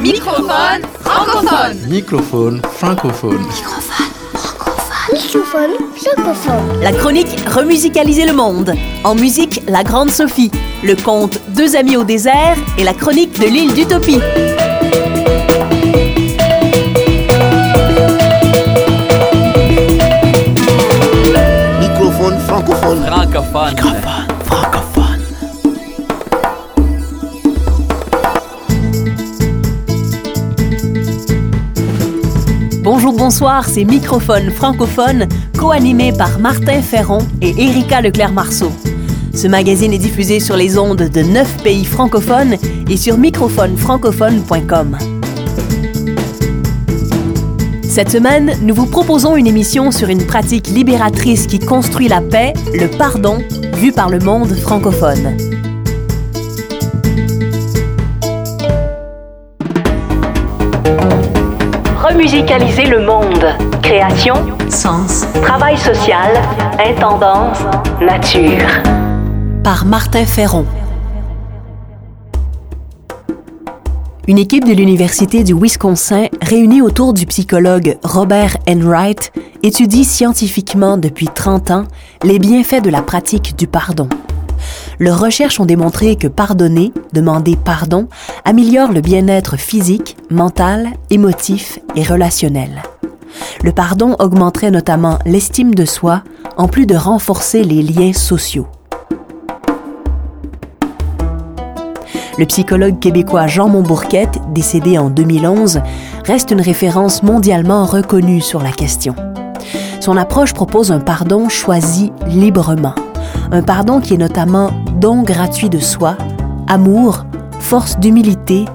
Microphone francophone. Microphone francophone. Microphone francophone. La chronique Remusicaliser le monde. En musique, La Grande Sophie. Le conte Deux amis au désert et la chronique de l'île d'Utopie. Microphone francophone. Francophone. francophone. Bonjour, bonsoir, c'est Microphone francophone, co-animé par Martin Ferron et Erika Leclerc-Marceau. Ce magazine est diffusé sur les ondes de 9 pays francophones et sur microphonefrancophone.com. Cette semaine, nous vous proposons une émission sur une pratique libératrice qui construit la paix, le pardon, vu par le monde francophone. Remusicaliser le monde. Création, sens, travail social, intendance, nature. Par Martin Ferron. Une équipe de l'Université du Wisconsin, réunie autour du psychologue Robert Enright, étudie scientifiquement depuis 30 ans les bienfaits de la pratique du pardon. Leurs recherches ont démontré que pardonner, demander pardon, améliore le bien-être physique, mental, émotif et relationnel. Le pardon augmenterait notamment l'estime de soi, en plus de renforcer les liens sociaux. Le psychologue québécois Jean Montbourquette, décédé en 2011, reste une référence mondialement reconnue sur la question. Son approche propose un pardon choisi librement. Un pardon qui est notamment don gratuit de soi, amour, force d'humilité,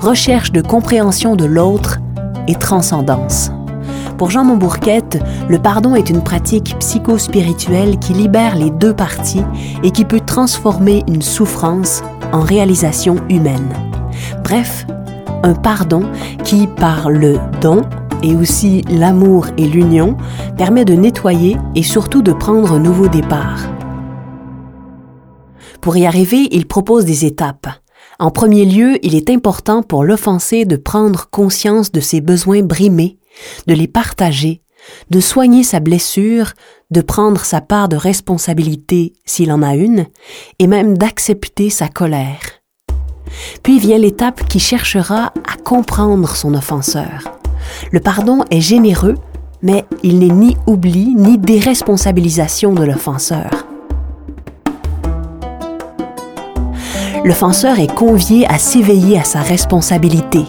recherche de compréhension de l'autre et transcendance. Pour Jean Montbourquette, le pardon est une pratique psychospirituelle qui libère les deux parties et qui peut transformer une souffrance en réalisation humaine. Bref, un pardon qui, par le don et aussi l'amour et l'union, permet de nettoyer et surtout de prendre un nouveau départ. Pour y arriver, il propose des étapes. En premier lieu, il est important pour l'offensé de prendre conscience de ses besoins brimés, de les partager, de soigner sa blessure, de prendre sa part de responsabilité s'il en a une, et même d'accepter sa colère. Puis vient l'étape qui cherchera à comprendre son offenseur. Le pardon est généreux, mais il n'est ni oubli ni déresponsabilisation de l'offenseur. L'offenseur est convié à s'éveiller à sa responsabilité,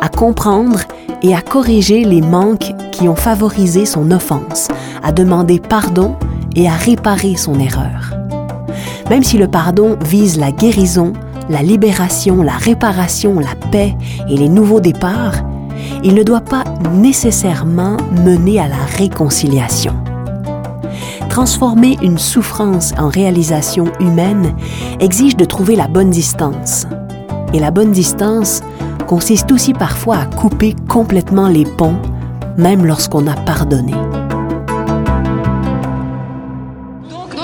à comprendre et à corriger les manques qui ont favorisé son offense, à demander pardon et à réparer son erreur. Même si le pardon vise la guérison, la libération, la réparation, la paix et les nouveaux départs, il ne doit pas nécessairement mener à la réconciliation. Transformer une souffrance en réalisation humaine exige de trouver la bonne distance. Et la bonne distance consiste aussi parfois à couper complètement les ponts, même lorsqu'on a pardonné.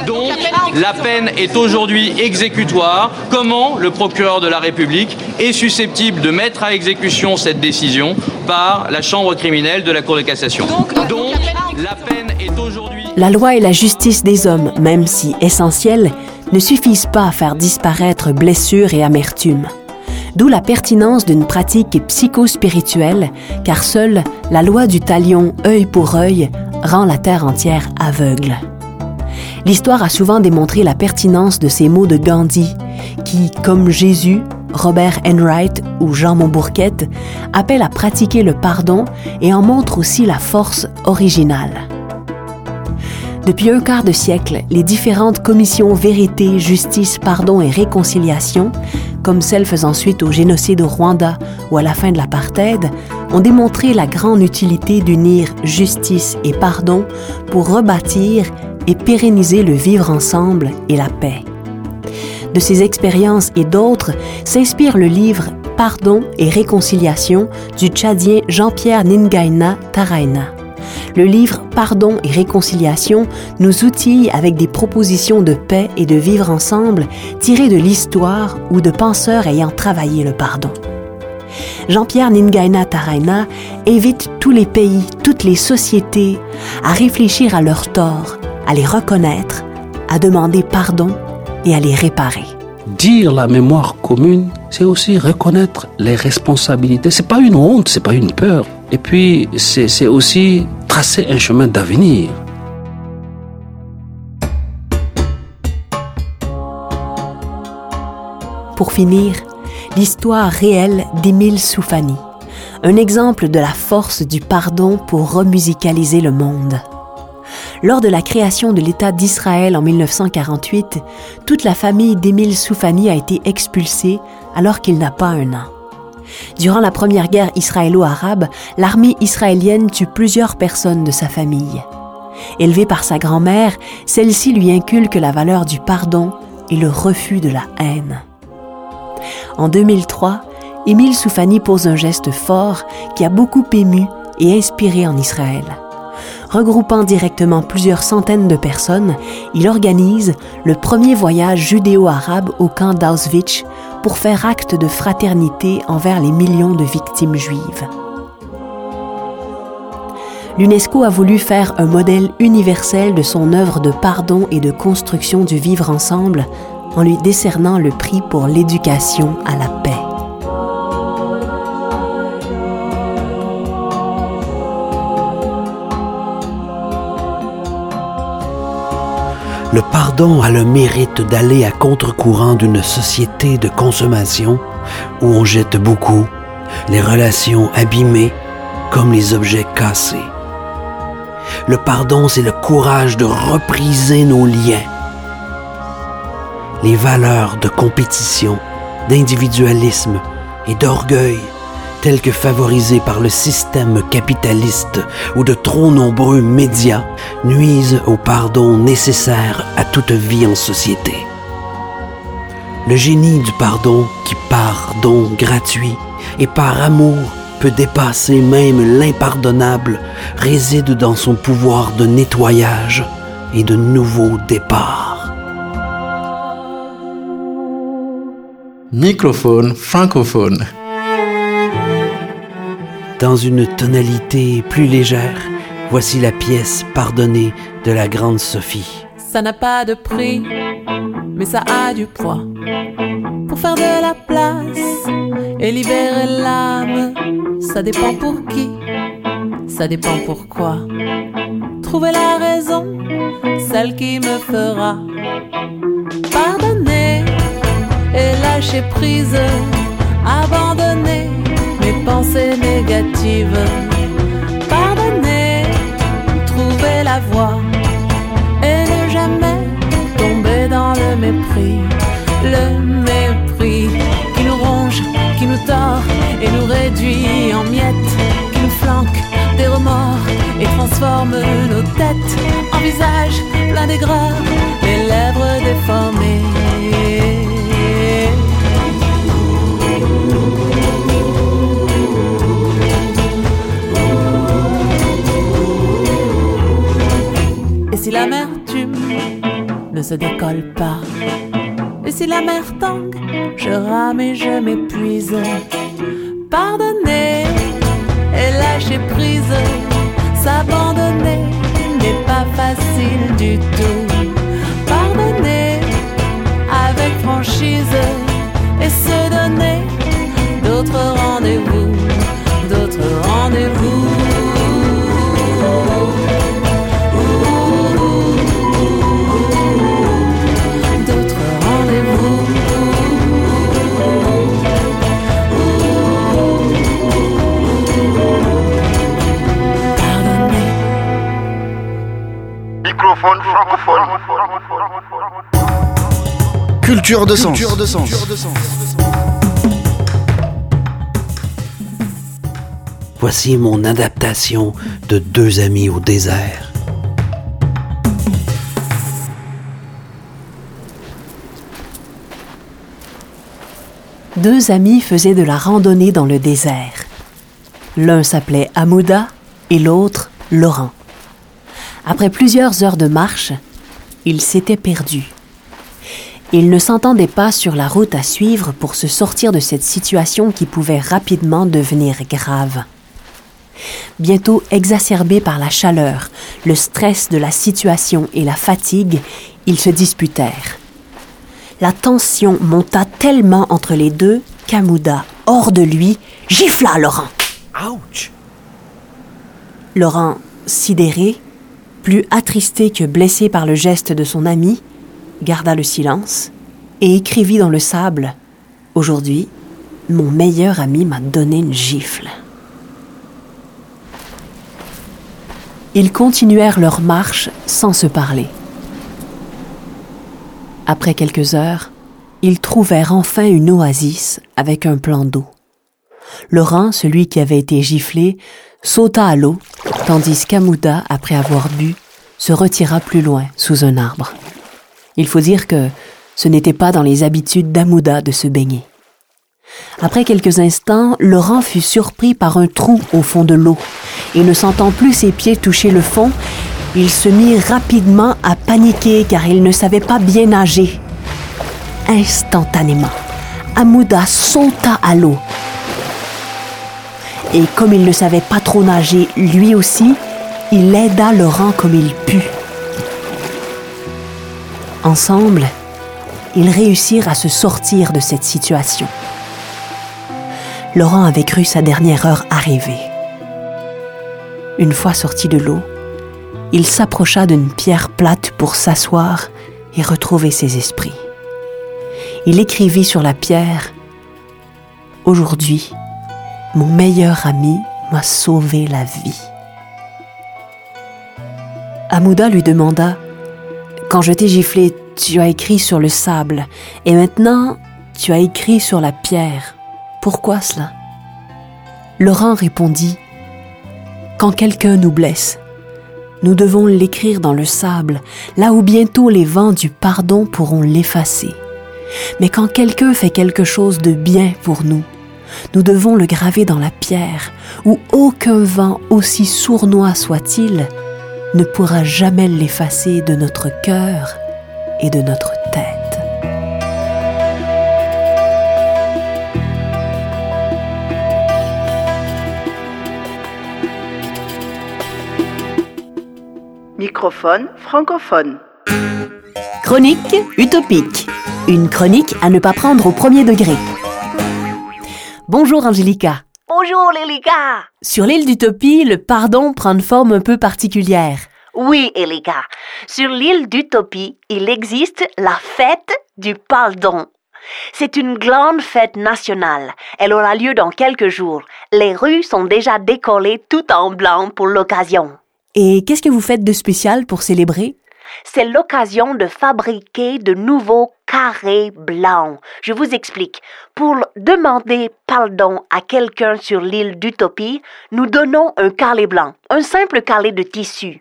Donc, la peine est aujourd'hui exécutoire. Comment le procureur de la République est susceptible de mettre à exécution cette décision par la chambre criminelle de la Cour de cassation? Donc, la peine est aujourd'hui... La loi et la justice des hommes, même si essentielles, ne suffisent pas à faire disparaître blessures et amertume. D'où la pertinence d'une pratique psychospirituelle, car seule la loi du talion œil pour œil rend la terre entière aveugle. L'histoire a souvent démontré la pertinence de ces mots de Gandhi, qui, comme Jésus, Robert Enright ou Jean Montbourquette, appellent à pratiquer le pardon et en montrent aussi la force originale. Depuis un quart de siècle, les différentes commissions vérité, justice, pardon et réconciliation, comme celles faisant suite au génocide au Rwanda ou à la fin de l'apartheid, ont démontré la grande utilité d'unir justice et pardon pour rebâtir et pérenniser le vivre ensemble et la paix. De ces expériences et d'autres s'inspire le livre Pardon et réconciliation du Tchadien Jean-Pierre Ningaina Taraina. Le livre Pardon et réconciliation nous outille avec des propositions de paix et de vivre ensemble tirées de l'histoire ou de penseurs ayant travaillé le pardon. Jean-Pierre Ningaina Taraina invite tous les pays, toutes les sociétés à réfléchir à leurs torts, à les reconnaître, à demander pardon et à les réparer. Dire la mémoire commune, c'est aussi reconnaître les responsabilités. C'est pas une honte, c'est pas une peur. Et puis, c'est aussi tracer un chemin d'avenir. Pour finir, l'histoire réelle d'Émile Soufani, un exemple de la force du pardon pour remusicaliser le monde. Lors de la création de l'État d'Israël en 1948, toute la famille d'Émile Soufani a été expulsée alors qu'il n'a pas un an. Durant la première guerre israélo-arabe, l'armée israélienne tue plusieurs personnes de sa famille. Élevé par sa grand-mère, celle-ci lui inculque la valeur du pardon et le refus de la haine. En 2003, Émile Soufani pose un geste fort qui a beaucoup ému et inspiré en Israël. Regroupant directement plusieurs centaines de personnes, il organise le premier voyage judéo-arabe au camp d'Auschwitz pour faire acte de fraternité envers les millions de victimes juives. L'UNESCO a voulu faire un modèle universel de son œuvre de pardon et de construction du vivre ensemble en lui décernant le prix pour l'éducation à la paix. Le pardon a le mérite d'aller à contre-courant d'une société de consommation où on jette beaucoup, les relations abîmées comme les objets cassés. Le pardon, c'est le courage de repriser nos liens les valeurs de compétition, d'individualisme et d'orgueil telles que favorisées par le système capitaliste ou de trop nombreux médias nuisent au pardon nécessaire à toute vie en société. Le génie du pardon qui par don gratuit et par amour peut dépasser même l'impardonnable réside dans son pouvoir de nettoyage et de nouveau départ. Microphone francophone. Dans une tonalité plus légère, voici la pièce pardonnée de la grande Sophie. Ça n'a pas de prix, mais ça a du poids. Pour faire de la place et libérer l'âme, ça dépend pour qui, ça dépend pourquoi. Trouver la raison, celle qui me fera pardonner et lâcher prise, abandonner pensées négatives, pardonner, trouver la voie et ne jamais tomber dans le mépris, le mépris qui nous ronge, qui nous tord et nous réduit en miettes, qui nous flanque des remords et transforme nos têtes en visages pleins d'aigreur, les lèvres déformées. Ne se décolle pas, et si la mer tangue, je rame et je m'épuise. Pardonner et lâcher prise, s'abandonner n'est pas facile du tout. Pardonner avec franchise Culture de sens. Voici mon adaptation de Deux amis au désert. Deux amis faisaient de la randonnée dans le désert. L'un s'appelait Amouda et l'autre Laurent. Après plusieurs heures de marche, ils s'étaient perdus. Ils ne s'entendaient pas sur la route à suivre pour se sortir de cette situation qui pouvait rapidement devenir grave. Bientôt exacerbés par la chaleur, le stress de la situation et la fatigue, ils se disputèrent. La tension monta tellement entre les deux qu'Amouda, hors de lui, gifla Laurent. Ouch! Laurent, sidéré, plus attristé que blessé par le geste de son ami, garda le silence et écrivit dans le sable Aujourd'hui, mon meilleur ami m'a donné une gifle. Ils continuèrent leur marche sans se parler. Après quelques heures, ils trouvèrent enfin une oasis avec un plan d'eau. Laurent, celui qui avait été giflé, sauta à l'eau, tandis qu'Amouda, après avoir bu, se retira plus loin sous un arbre. Il faut dire que ce n'était pas dans les habitudes d'Amouda de se baigner. Après quelques instants, Laurent fut surpris par un trou au fond de l'eau, et ne sentant plus ses pieds toucher le fond, il se mit rapidement à paniquer car il ne savait pas bien nager. Instantanément, Amouda sauta à l'eau. Et comme il ne savait pas trop nager lui aussi, il aida Laurent comme il put. Ensemble, ils réussirent à se sortir de cette situation. Laurent avait cru sa dernière heure arriver. Une fois sorti de l'eau, il s'approcha d'une pierre plate pour s'asseoir et retrouver ses esprits. Il écrivit sur la pierre Aujourd'hui, mon meilleur ami m'a sauvé la vie. Amouda lui demanda Quand je t'ai giflé, tu as écrit sur le sable, et maintenant tu as écrit sur la pierre. Pourquoi cela? Laurent répondit Quand quelqu'un nous blesse, nous devons l'écrire dans le sable, là où bientôt les vents du pardon pourront l'effacer. Mais quand quelqu'un fait quelque chose de bien pour nous, nous devons le graver dans la pierre, où aucun vent, aussi sournois soit-il, ne pourra jamais l'effacer de notre cœur et de notre tête. Microphone francophone. Chronique utopique. Une chronique à ne pas prendre au premier degré. Bonjour Angélica. Bonjour Lélika. Sur l'île d'Utopie, le pardon prend une forme un peu particulière. Oui, Elika. Sur l'île d'Utopie, il existe la fête du pardon. C'est une grande fête nationale. Elle aura lieu dans quelques jours. Les rues sont déjà décollées tout en blanc pour l'occasion. Et qu'est-ce que vous faites de spécial pour célébrer? C'est l'occasion de fabriquer de nouveaux carrés blancs. Je vous explique. Pour demander pardon à quelqu'un sur l'île d'Utopie, nous donnons un carré blanc, un simple carré de tissu.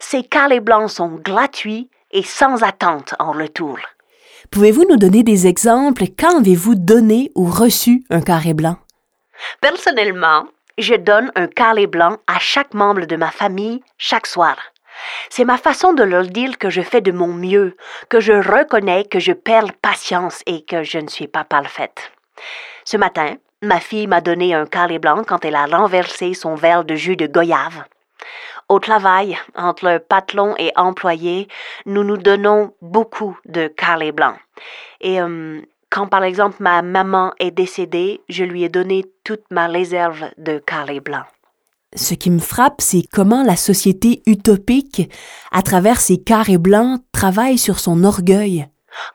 Ces carrés blancs sont gratuits et sans attente en retour. Pouvez-vous nous donner des exemples? Quand avez-vous donné ou reçu un carré blanc? Personnellement, je donne un carré blanc à chaque membre de ma famille chaque soir. C'est ma façon de leur dire que je fais de mon mieux, que je reconnais que je perds patience et que je ne suis pas parfaite. Ce matin, ma fille m'a donné un carré blanc quand elle a renversé son verre de jus de goyave. Au travail, entre patron et employé, nous nous donnons beaucoup de carrés blancs. Et euh, quand par exemple ma maman est décédée, je lui ai donné toute ma réserve de carrés blancs. Ce qui me frappe, c'est comment la société utopique, à travers ses carrés blancs, travaille sur son orgueil.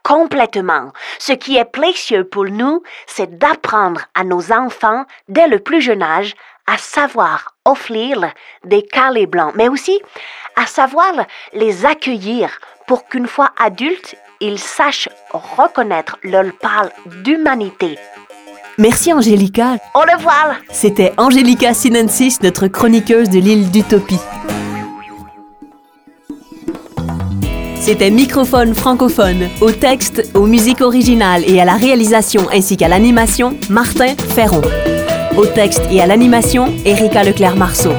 Complètement. Ce qui est précieux pour nous, c'est d'apprendre à nos enfants, dès le plus jeune âge, à savoir offrir des carrés blancs, mais aussi à savoir les accueillir pour qu'une fois adultes, ils sachent reconnaître leur part d'humanité. Merci Angélica. Au revoir. C'était Angélica Sinensis, notre chroniqueuse de l'île d'Utopie. C'était Microphone francophone, au texte, aux musiques originales et à la réalisation ainsi qu'à l'animation, Martin Ferron. Au texte et à l'animation, Erika Leclerc-Marceau.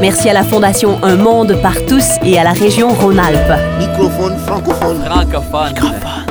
Merci à la Fondation Un Monde par tous et à la région Rhône-Alpes. Microphone francophone. Francophone.